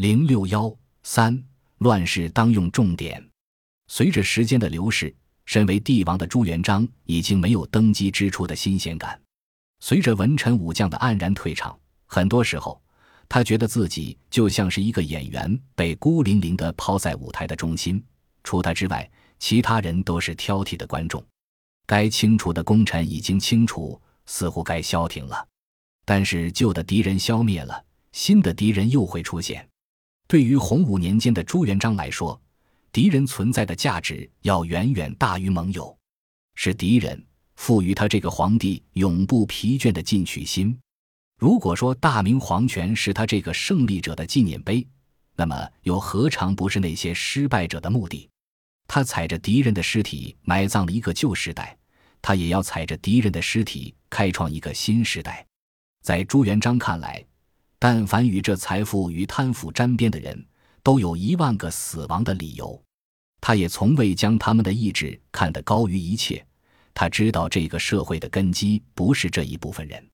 零六幺三乱世当用重点。随着时间的流逝，身为帝王的朱元璋已经没有登基之初的新鲜感。随着文臣武将的黯然退场，很多时候，他觉得自己就像是一个演员，被孤零零地抛在舞台的中心。除他之外，其他人都是挑剔的观众。该清除的功臣已经清除，似乎该消停了。但是旧的敌人消灭了，新的敌人又会出现。对于洪武年间的朱元璋来说，敌人存在的价值要远远大于盟友，是敌人赋予他这个皇帝永不疲倦的进取心。如果说大明皇权是他这个胜利者的纪念碑，那么又何尝不是那些失败者的墓地？他踩着敌人的尸体埋葬了一个旧时代，他也要踩着敌人的尸体开创一个新时代。在朱元璋看来。但凡与这财富与贪腐沾边的人，都有一万个死亡的理由。他也从未将他们的意志看得高于一切。他知道这个社会的根基不是这一部分人。